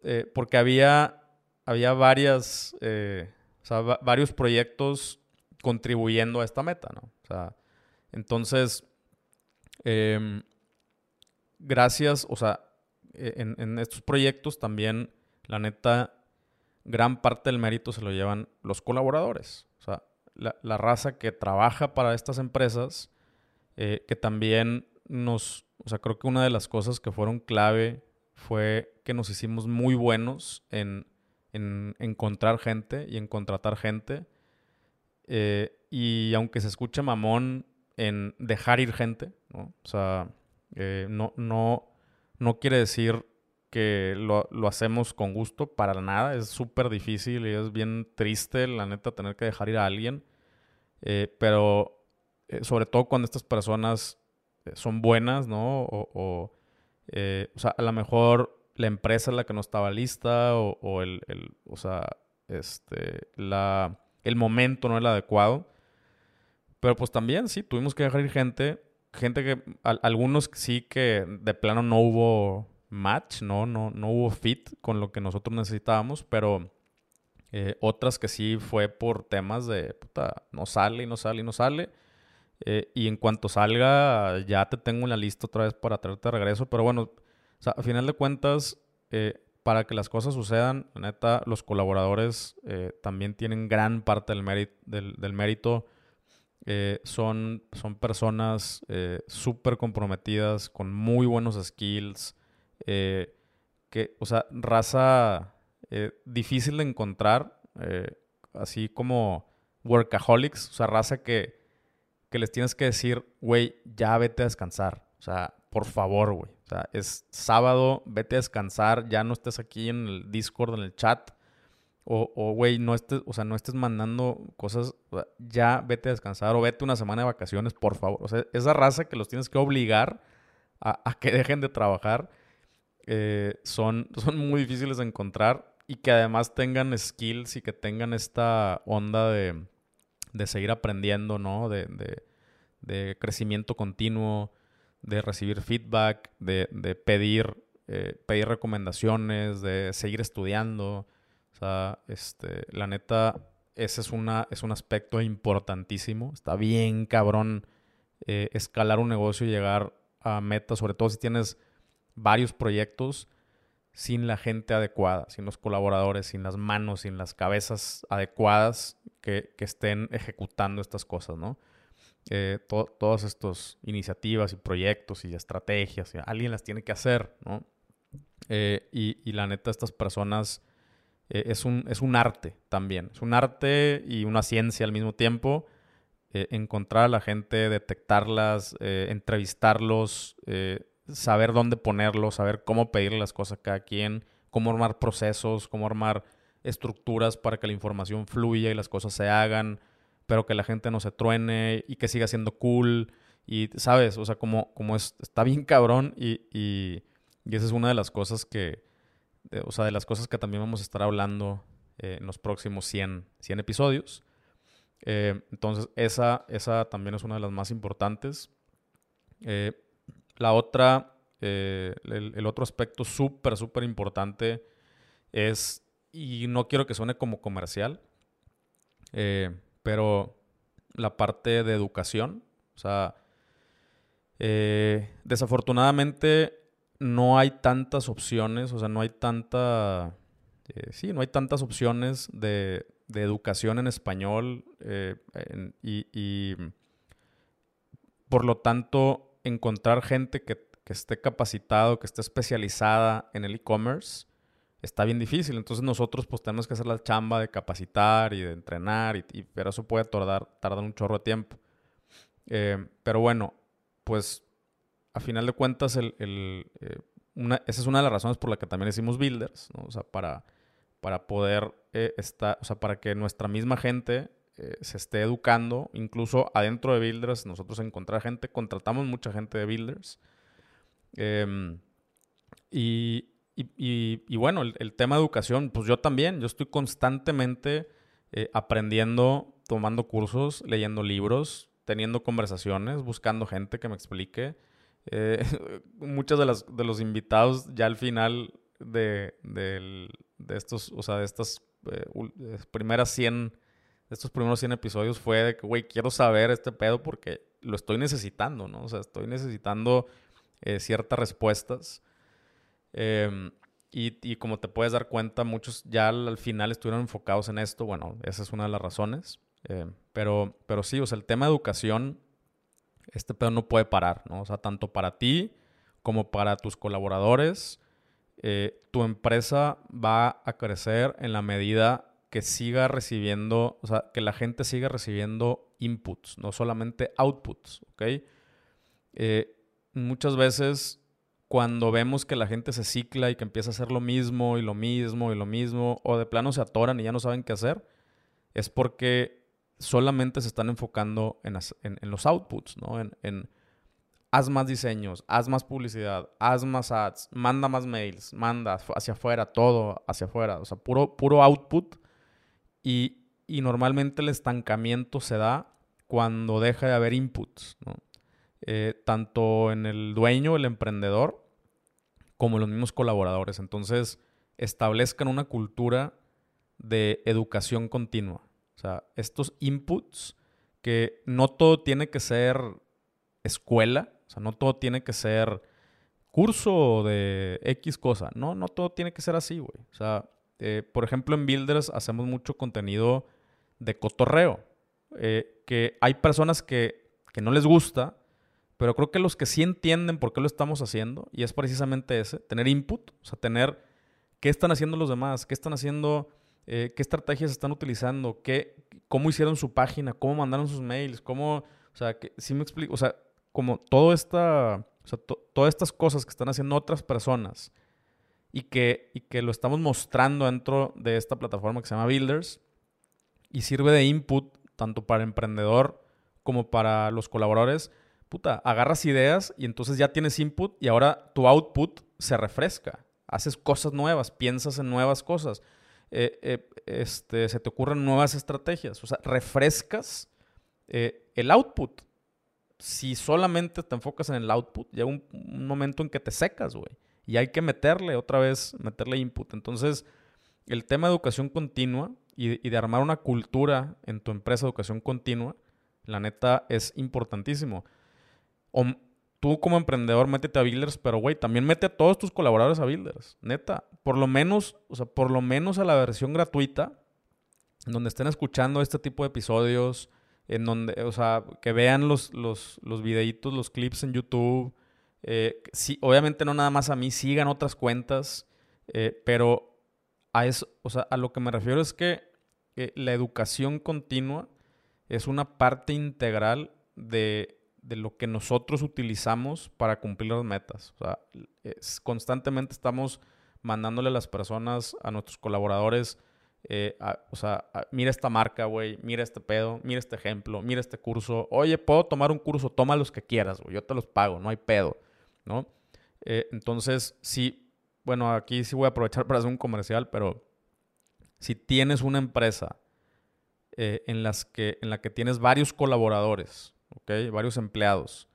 Speaker 1: eh, porque había había varias, eh, varios proyectos contribuyendo a esta meta, ¿no? O sea, entonces, em, gracias, o sea, e, en, estos proyectos también, la neta, gran parte del mérito se lo llevan los colaboradores. O sea, la, raza que trabaja para estas empresas, eh, que también nos, o sea, creo que una de las cosas que fueron clave fue que nos hicimos muy buenos en en encontrar gente y en contratar gente. Eh, y aunque se escuche mamón, en dejar ir gente, ¿no? O sea, eh, no, no, no quiere decir que lo, hacemos con gusto, para nada. Es súper difícil y es bien triste, la neta, tener que dejar ir a alguien. Eh, pero eh, sobre todo cuando estas personas son buenas, ¿no? O, o, o, sea, a lo mejor la empresa es la que no estaba lista o, el, el, o sea, este, la, el momento no es el adecuado. Pero pues también, sí, tuvimos que dejar ir gente. Gente que, algunos sí que de plano no hubo match, ¿no? No, no hubo fit con lo que nosotros necesitábamos, pero eh, otras que sí fue por temas de, puta, no sale y no sale y no sale. Eh, y en cuanto salga, ya te tengo en la lista otra vez para traerte de regreso. Pero bueno, a final de cuentas, eh, para que las cosas sucedan, neta, los colaboradores también tienen gran parte del, mérito, del mérito son, son personas súper comprometidas, con muy buenos skills, eh, que, o sea, raza difícil de encontrar, así como workaholics, o sea, raza que, que les tienes que decir, güey, ya vete a descansar, o sea, por favor, güey, o sea, es sábado, vete a descansar, ya no estés aquí en el Discord, en el chat, o, güey, no estés, o sea, no estés mandando cosas, ya vete a descansar o vete una semana de vacaciones, por favor. O sea, esa raza que los tienes que obligar a, que [laughs] dejen de trabajar eh, son, [laughs] son muy difíciles de encontrar y que además tengan skills y que tengan esta onda de, de seguir aprendiendo, ¿no? De, de, crecimiento continuo, de recibir feedback, de, pedir, eh, pedir recomendaciones, de seguir estudiando sea, este, la neta, ese es, una, es un aspecto importantísimo. Está bien cabrón eh, escalar un negocio y llegar a metas, sobre todo si tienes varios proyectos sin la gente adecuada, sin los colaboradores, sin las manos, sin las cabezas adecuadas que, estén ejecutando estas cosas, ¿no? Eh, todas estas iniciativas y proyectos y estrategias, alguien las tiene que hacer, ¿no? Eh, y, la neta, estas personas eh, es, un, es un arte también. Es un arte y una ciencia al mismo tiempo. Encontrar a la gente, detectarlas, entrevistarlos, saber dónde ponerlos, saber cómo pedirle las cosas a cada quien, cómo armar procesos, cómo armar estructuras para que la información fluya y las cosas se hagan, pero que la gente no se truene y que siga siendo cool. Y, ¿sabes? O sea, como, como es, está bien cabrón y, y esa es una de las cosas que, o sea, de las cosas que también vamos a estar hablando eh, en los próximos 100, 100 episodios. Eh, entonces, esa, esa también es una de las más importantes. Eh, la otra, el, otro aspecto súper, súper importante es, y no quiero que suene como comercial, pero la parte de educación. O sea, desafortunadamente no hay tantas opciones, o sea, no hay tanta, eh, sí, no hay tantas opciones de, educación en español eh, y, por lo tanto encontrar gente que, esté capacitado, que esté especializada en el e-commerce, está bien difícil. Entonces nosotros pues tenemos que hacer la chamba de capacitar y de entrenar, y, pero eso puede tardar, tardar un chorro de tiempo. Eh, pero bueno, pues a final de cuentas, el, eh, esa es una de las razones por la que también hicimos builders, ¿no? O sea, para, para poder eh, o sea, para que nuestra misma gente eh, se esté educando, incluso adentro de builders, nosotros encontrar gente, contratamos mucha gente de builders. Em, y, y, bueno, el, tema de educación, pues yo también, yo estoy constantemente aprendiendo, tomando cursos, leyendo libros, teniendo conversaciones, buscando gente que me explique. Eh, [laughs] muchos de, las, de los invitados ya al final de, estos, o sea, de estas eh, eh, primeras 100, estos primeros 100 episodios fue de que, güey, quiero saber este pedo porque lo estoy necesitando, ¿no? O sea, estoy necesitando ciertas respuestas. Em, y, como te puedes dar cuenta, muchos ya al, final estuvieron enfocados en esto. Bueno, esa es una de las razones. Em, pero, pero sí, o sea, el tema de educación este pedo no puede parar, ¿no? O sea, tanto para ti como para tus colaboradores, eh, tu empresa va a crecer en la medida que siga recibiendo, o sea, que la gente siga recibiendo inputs, no solamente outputs, ¿ok? Eh, muchas veces cuando vemos que la gente se cicla y que empieza a hacer lo mismo y lo mismo y lo mismo, o de plano se atoran y ya no saben qué hacer, es porque solamente se están enfocando en, los outputs, ¿no? En, haz más diseños, haz más publicidad, haz más ads, manda más mails, manda hacia afuera, todo hacia afuera, o sea, puro, puro output. Y, y normalmente el estancamiento se da cuando deja de haber inputs, ¿no? Eh, tanto en el dueño, el emprendedor, como en los mismos colaboradores. Entonces, establezcan una cultura de educación continua. O sea, estos inputs que no todo tiene que ser escuela, o sea, no todo tiene que ser curso de X cosa. No, no todo tiene que ser así, güey. O sea, eh, por ejemplo, en Builders hacemos mucho contenido de cotorreo. Eh, que hay personas que, que no les gusta pero creo que los que sí entienden por qué lo estamos haciendo, y es precisamente ese, tener input, o sea, tener qué están haciendo los demás, qué están haciendo, eh, qué estrategias están utilizando, qué, cómo hicieron su página, cómo mandaron sus mails, cómo, o sea, sí me explico, o sea, como todo esta, o sea, todas estas cosas que están haciendo otras personas y que, y que lo estamos mostrando dentro de esta plataforma que se llama Builders y sirve de input tanto para el emprendedor como para los colaboradores puta, agarras ideas y entonces ya tienes input y ahora tu output se refresca. Haces cosas nuevas, piensas en nuevas cosas. Eh, eh, este, se te ocurren nuevas estrategias. O sea, refrescas eh, el output. Si solamente te enfocas en el output, llega un, momento en que te secas, güey. Y hay que meterle otra vez, meterle input. Entonces, el tema de educación continua y, de armar una cultura en tu empresa de educación continua, la neta es importantísimo. O tú como emprendedor métete a Builders, pero güey, también mete a todos tus colaboradores a Builders. Neta, por lo menos, o sea, por lo menos a la versión gratuita, donde estén escuchando este tipo de episodios, en donde, o sea, que vean los, los, los videitos, los clips en YouTube. Eh, obviamente no nada más a mí, sigan otras cuentas, eh, pero a eso, o sea, a lo que me refiero es que eh, la educación continua es una parte integral de de lo que nosotros utilizamos para cumplir las metas. O sea, constantemente estamos mandándole a las personas, a nuestros colaboradores, o sea, mira esta marca, güey, mira este pedo, mira este ejemplo, mira este curso. Oye, puedo tomar un curso, toma los que quieras, güey, yo te los pago, no hay pedo, ¿no? Eh, entonces, sí, bueno, aquí sí voy a aprovechar para hacer un comercial, pero si tienes una empresa eh, en, que, en la que tienes varios colaboradores, ¿ok? Varios empleados.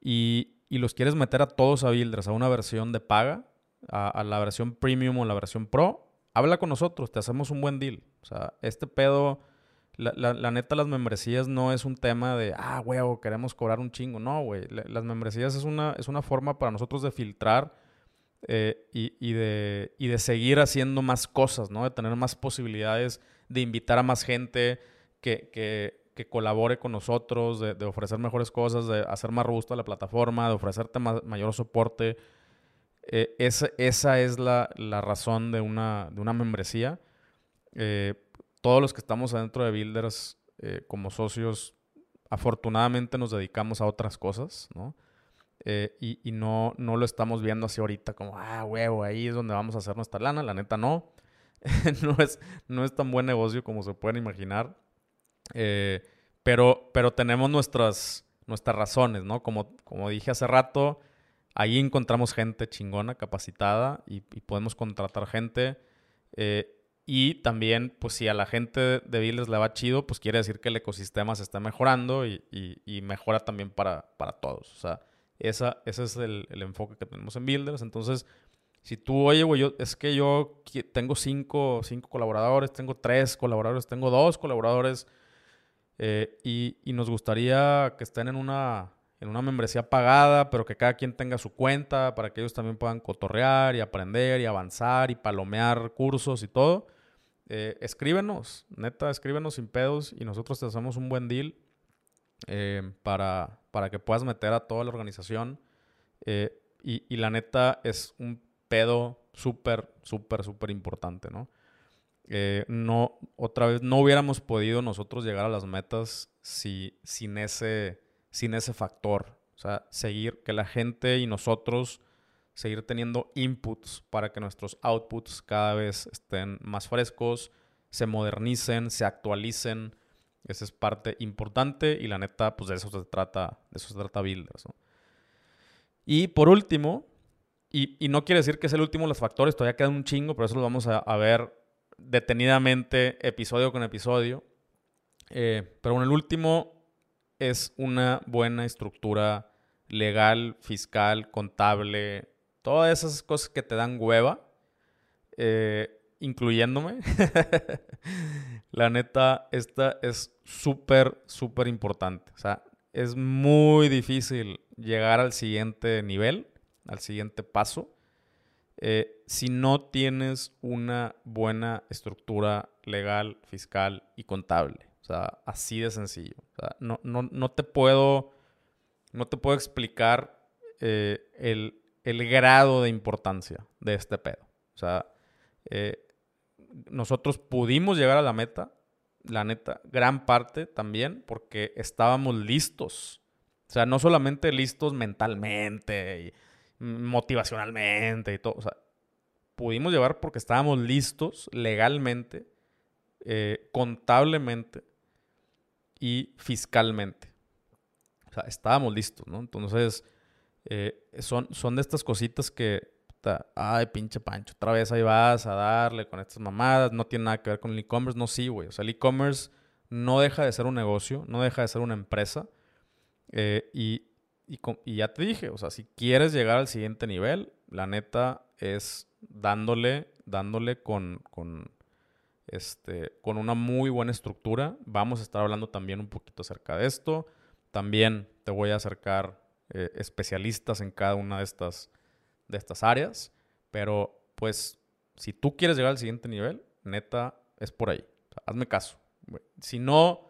Speaker 1: Y, los quieres meter a todos a Builders, a una versión de paga, a, la versión premium o la versión pro, habla con nosotros, te hacemos un buen deal. O sea, este pedo, la, neta, las membresías no es un tema de, ah, huevo, queremos cobrar un chingo. No, güey. Las membresías es una, es una forma para nosotros de filtrar eh, y, de, y de seguir haciendo más cosas, ¿no? De tener más posibilidades, de invitar a más gente que, que que colabore con nosotros, de, ofrecer mejores cosas, de hacer más robusta la plataforma, de ofrecerte mayor soporte. Eh, esa, es la, razón de una, de una membresía. Eh, todos los que estamos adentro de Builders eh, como socios, afortunadamente nos dedicamos a otras cosas, ¿no? y, y no, no lo estamos viendo así ahorita como, ah, huevo, ahí es donde vamos a hacer nuestra lana. La neta no. [laughs] no, es, no es tan buen negocio como se pueden imaginar. Eh, pero, pero tenemos nuestras, nuestras razones, ¿no? Como, como dije hace rato, ahí encontramos gente chingona, capacitada y, podemos contratar gente. Eh, y también, pues si a la gente de Builders le va chido, pues quiere decir que el ecosistema se está mejorando y, y, mejora también para, para, todos. O sea, esa, ese es el, enfoque que tenemos en Builders. Entonces, si tú, oye, güey, es que yo tengo cinco, cinco colaboradores, tengo tres colaboradores, tengo dos colaboradores eh, y, nos gustaría que estén en una, en una membresía pagada, pero que cada quien tenga su cuenta para que ellos también puedan cotorrear y aprender y avanzar y palomear cursos y todo. Eh, escríbenos, neta, escríbenos sin pedos y nosotros te hacemos un buen deal eh, para, para que puedas meter a toda la organización. Y, y, la neta es un pedo súper, súper, súper importante, ¿no? Eh, no, otra vez, no hubiéramos podido nosotros llegar a las metas si, sin, ese, sin ese factor. O sea, seguir, que la gente y nosotros seguir teniendo inputs para que nuestros outputs cada vez estén más frescos, se modernicen, se actualicen. Esa es parte importante y la neta, pues de eso se trata, de eso se trata Builders. Y por último, y, no quiere decir que es el último de los factores, todavía queda un chingo, pero eso lo vamos a, ver detenidamente, episodio con episodio. Eh, pero bueno, el último es una buena estructura legal, fiscal, contable, todas esas cosas que te dan hueva, eh, incluyéndome. [laughs] la neta, esta es súper, súper importante. O sea, es muy difícil llegar al siguiente nivel, al siguiente paso, eh, si no tienes una buena estructura legal, fiscal y contable. O sea, así de sencillo. O sea, no, no, te puedo. No te puedo explicar eh, el, el grado de importancia de este pedo. O sea, eh, nosotros pudimos llegar a la meta, la neta, gran parte también porque estábamos listos. O sea, no solamente listos mentalmente y motivacionalmente y todo. O sea, pudimos llevar porque estábamos listos legalmente, eh, contablemente y fiscalmente. O sea, estábamos listos, ¿no? Entonces, eh, son, son de estas cositas que, ay, pinche Pancho, otra vez ahí vas a darle con estas mamadas, no tiene nada que ver con el e-commerce. No, sí, güey. O sea, el e-commerce no deja de ser un negocio, no deja de ser una empresa. Eh, y, y, ya te dije, o sea, si quieres llegar al siguiente nivel, la neta es dándole, dándole con, con, este, con una muy buena estructura. Vamos a estar hablando también un poquito acerca de esto. También te voy a acercar eh, especialistas en cada una de estas, de estas áreas. Pero pues si tú quieres llegar al siguiente nivel, neta, es por ahí. hazme caso. Si no,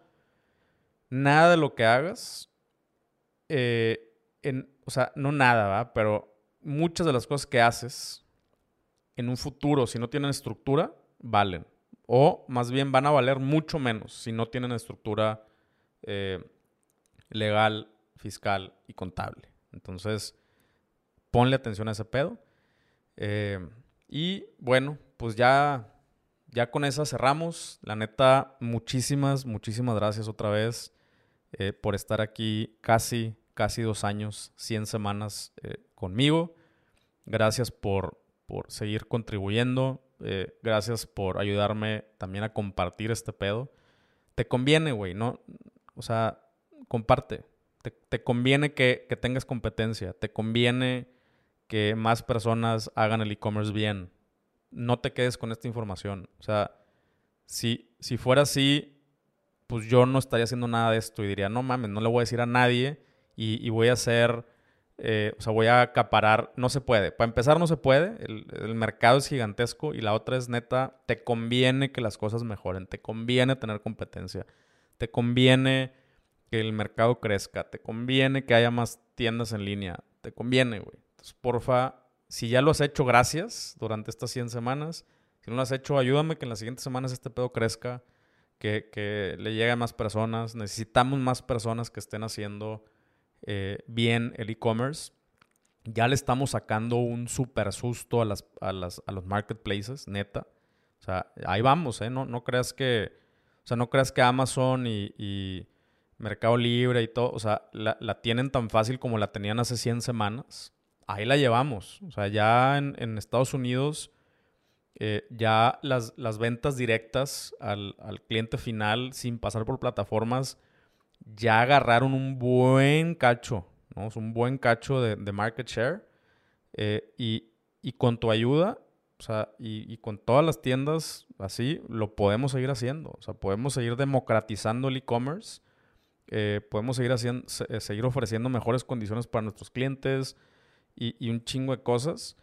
Speaker 1: nada de lo que hagas, eh, en, o sea, no nada, ¿va? Pero muchas de las cosas que haces en un futuro, si no tienen estructura, valen. O más bien van a valer mucho menos si no tienen estructura eh, legal fiscal y contable. Entonces, ponle atención a ese pedo. Eh, y bueno, pues ya, ya con esa cerramos. La neta, muchísimas, muchísimas gracias otra vez eh, por estar aquí casi, casi dos años, 100 semanas eh, conmigo. Gracias por, por seguir contribuyendo. gracias por ayudarme también a compartir este pedo. Te conviene, güey, ¿no? O sea, comparte. Te, conviene que, tengas competencia, te conviene que más personas hagan el e-commerce bien. No te quedes con esta información. O sea, si, si fuera así, pues yo no estaría haciendo nada de esto y diría, no mames, no le voy a decir a nadie y, voy a hacer, eh, o sea, voy a acaparar. No se puede. Para empezar, no se puede. El, el, mercado es gigantesco y la otra es neta, te conviene que las cosas mejoren, te conviene tener competencia, te conviene que el mercado crezca, te conviene que haya más tiendas en línea, te conviene, güey. Entonces, porfa, si ya lo has hecho, gracias durante estas 100 semanas. Si no lo has hecho, ayúdame que en las siguientes semanas este pedo crezca, que, le llegue a más personas. Necesitamos más personas que estén haciendo eh, bien el e-commerce. Ya le estamos sacando un super susto a, las, a, las, a los marketplaces, neta. O sea, ahí vamos, ¿eh? No, no creas que, o sea, no creas que Amazon y Mercado Libre y todo, o sea, la, tienen tan fácil como la tenían hace 100 semanas. Ahí la llevamos. O sea, ya en, Estados Unidos, eh, ya las, las, ventas directas al, cliente final sin pasar por plataformas, ya agarraron un buen cacho, ¿no? Es un buen cacho de, market share. Eh, y, con tu ayuda, o sea, y, y, con todas las tiendas así, lo podemos seguir haciendo. O sea, podemos seguir democratizando el e-commerce eh, podemos seguir, haciendo, eh, seguir ofreciendo mejores condiciones para nuestros clientes y, un chingo de cosas,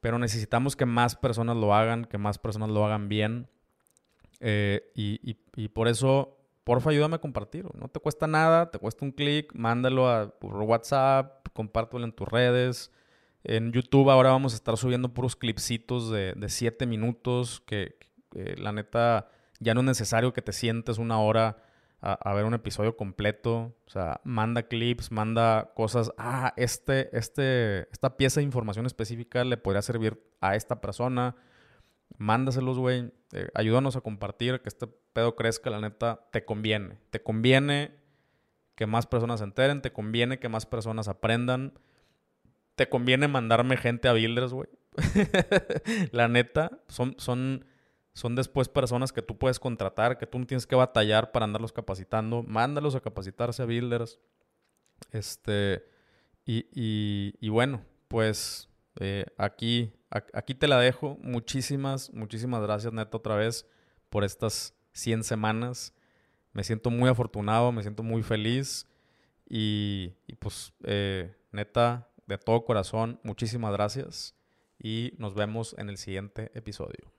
Speaker 1: pero necesitamos que más personas lo hagan, que más personas lo hagan bien. Eh, y, por eso, porfa, ayúdame a compartir. No te cuesta nada, te cuesta un clic, mándalo a WhatsApp, compártelo en tus redes. En YouTube ahora vamos a estar subiendo puros clipsitos de 7 minutos que, Eh, la neta, ya no es necesario que te sientes una hora a, ver un episodio completo. O sea, manda clips, manda cosas. Ah, este, este, esta pieza de información específica le podría servir a esta persona. Mándaselos, güey. Eh, ayúdanos a compartir, que este pedo crezca, la neta, te conviene. Te conviene que más personas se enteren, te conviene que más personas aprendan. Te conviene mandarme gente a builders, güey. [laughs] la neta, son, son son después personas que tú puedes contratar, que tú no tienes que batallar para andarlos capacitando. Mándalos a capacitarse a builders. Este, y, bueno, pues eh, aquí, aquí te la dejo. Muchísimas, muchísimas gracias, neta, otra vez por estas 100 semanas. Me siento muy afortunado, me siento muy feliz. Y, pues, eh, neta, de todo corazón, muchísimas gracias. Y nos vemos en el siguiente episodio.